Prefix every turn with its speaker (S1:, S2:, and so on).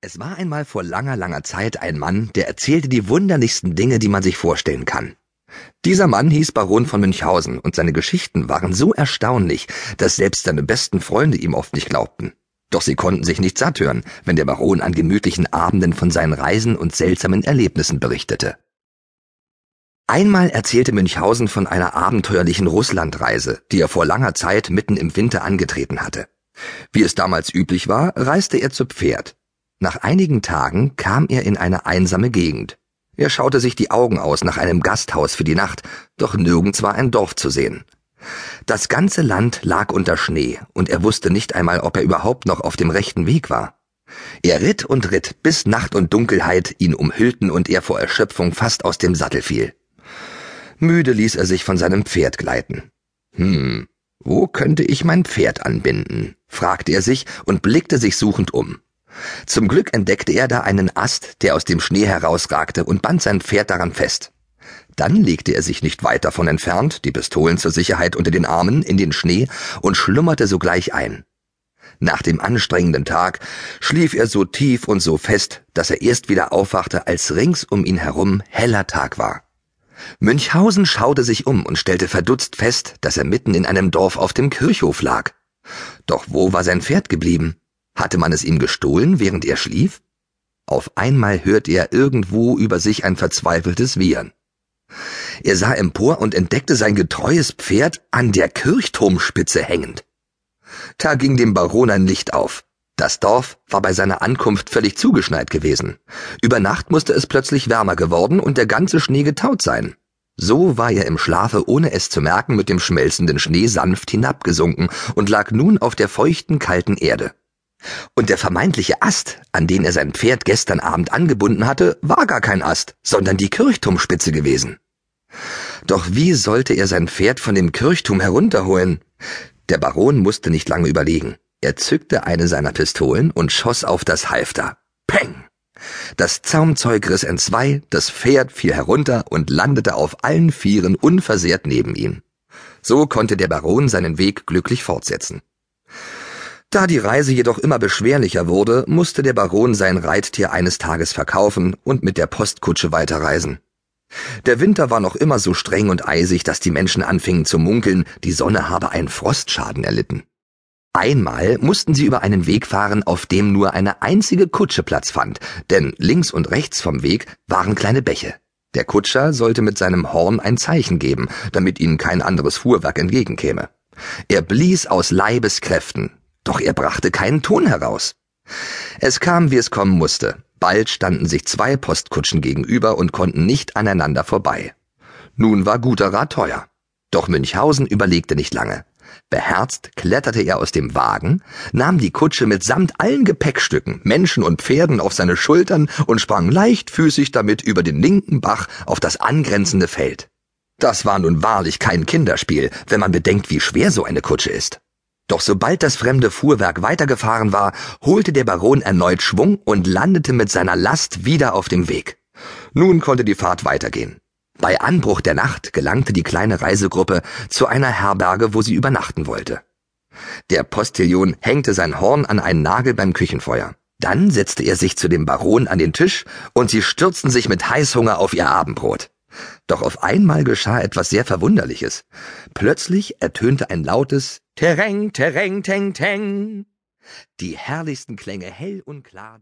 S1: Es war einmal vor langer, langer Zeit ein Mann, der erzählte die wunderlichsten Dinge, die man sich vorstellen kann. Dieser Mann hieß Baron von Münchhausen und seine Geschichten waren so erstaunlich, dass selbst seine besten Freunde ihm oft nicht glaubten. Doch sie konnten sich nicht satt hören, wenn der Baron an gemütlichen Abenden von seinen Reisen und seltsamen Erlebnissen berichtete. Einmal erzählte Münchhausen von einer abenteuerlichen Russlandreise, die er vor langer Zeit mitten im Winter angetreten hatte. Wie es damals üblich war, reiste er zu Pferd. Nach einigen Tagen kam er in eine einsame Gegend. Er schaute sich die Augen aus nach einem Gasthaus für die Nacht, doch nirgends war ein Dorf zu sehen. Das ganze Land lag unter Schnee, und er wusste nicht einmal, ob er überhaupt noch auf dem rechten Weg war. Er ritt und ritt, bis Nacht und Dunkelheit ihn umhüllten und er vor Erschöpfung fast aus dem Sattel fiel. Müde ließ er sich von seinem Pferd gleiten. Hm, wo könnte ich mein Pferd anbinden? fragte er sich und blickte sich suchend um. Zum Glück entdeckte er da einen Ast, der aus dem Schnee herausragte, und band sein Pferd daran fest. Dann legte er sich nicht weit davon entfernt, die Pistolen zur Sicherheit unter den Armen, in den Schnee und schlummerte sogleich ein. Nach dem anstrengenden Tag schlief er so tief und so fest, dass er erst wieder aufwachte, als rings um ihn herum heller Tag war. Münchhausen schaute sich um und stellte verdutzt fest, dass er mitten in einem Dorf auf dem Kirchhof lag. Doch wo war sein Pferd geblieben? Hatte man es ihm gestohlen, während er schlief? Auf einmal hörte er irgendwo über sich ein verzweifeltes Wiehern. Er sah empor und entdeckte sein getreues Pferd an der Kirchturmspitze hängend. Da ging dem Baron ein Licht auf. Das Dorf war bei seiner Ankunft völlig zugeschneit gewesen. Über Nacht musste es plötzlich wärmer geworden und der ganze Schnee getaut sein. So war er im Schlafe, ohne es zu merken, mit dem schmelzenden Schnee sanft hinabgesunken und lag nun auf der feuchten, kalten Erde. Und der vermeintliche Ast, an den er sein Pferd gestern Abend angebunden hatte, war gar kein Ast, sondern die Kirchturmspitze gewesen. Doch wie sollte er sein Pferd von dem Kirchturm herunterholen? Der Baron musste nicht lange überlegen. Er zückte eine seiner Pistolen und schoss auf das Halfter. Peng! Das Zaumzeug riss entzwei, das Pferd fiel herunter und landete auf allen Vieren unversehrt neben ihm. So konnte der Baron seinen Weg glücklich fortsetzen. Da die Reise jedoch immer beschwerlicher wurde, musste der Baron sein Reittier eines Tages verkaufen und mit der Postkutsche weiterreisen. Der Winter war noch immer so streng und eisig, dass die Menschen anfingen zu munkeln, die Sonne habe einen Frostschaden erlitten. Einmal mussten sie über einen Weg fahren, auf dem nur eine einzige Kutsche Platz fand, denn links und rechts vom Weg waren kleine Bäche. Der Kutscher sollte mit seinem Horn ein Zeichen geben, damit ihnen kein anderes Fuhrwerk entgegenkäme. Er blies aus Leibeskräften, doch er brachte keinen Ton heraus. Es kam, wie es kommen musste. Bald standen sich zwei Postkutschen gegenüber und konnten nicht aneinander vorbei. Nun war guter Rat teuer. Doch Münchhausen überlegte nicht lange. Beherzt kletterte er aus dem Wagen, nahm die Kutsche mitsamt allen Gepäckstücken, Menschen und Pferden auf seine Schultern und sprang leichtfüßig damit über den linken Bach auf das angrenzende Feld. Das war nun wahrlich kein Kinderspiel, wenn man bedenkt, wie schwer so eine Kutsche ist. Doch sobald das fremde Fuhrwerk weitergefahren war, holte der Baron erneut Schwung und landete mit seiner Last wieder auf dem Weg. Nun konnte die Fahrt weitergehen. Bei Anbruch der Nacht gelangte die kleine Reisegruppe zu einer Herberge, wo sie übernachten wollte. Der Postillion hängte sein Horn an einen Nagel beim Küchenfeuer. Dann setzte er sich zu dem Baron an den Tisch und sie stürzten sich mit Heißhunger auf ihr Abendbrot. Doch auf einmal geschah etwas sehr Verwunderliches. Plötzlich ertönte ein lautes Tereng, Tereng, Teng, Teng. Die herrlichsten Klänge hell und klar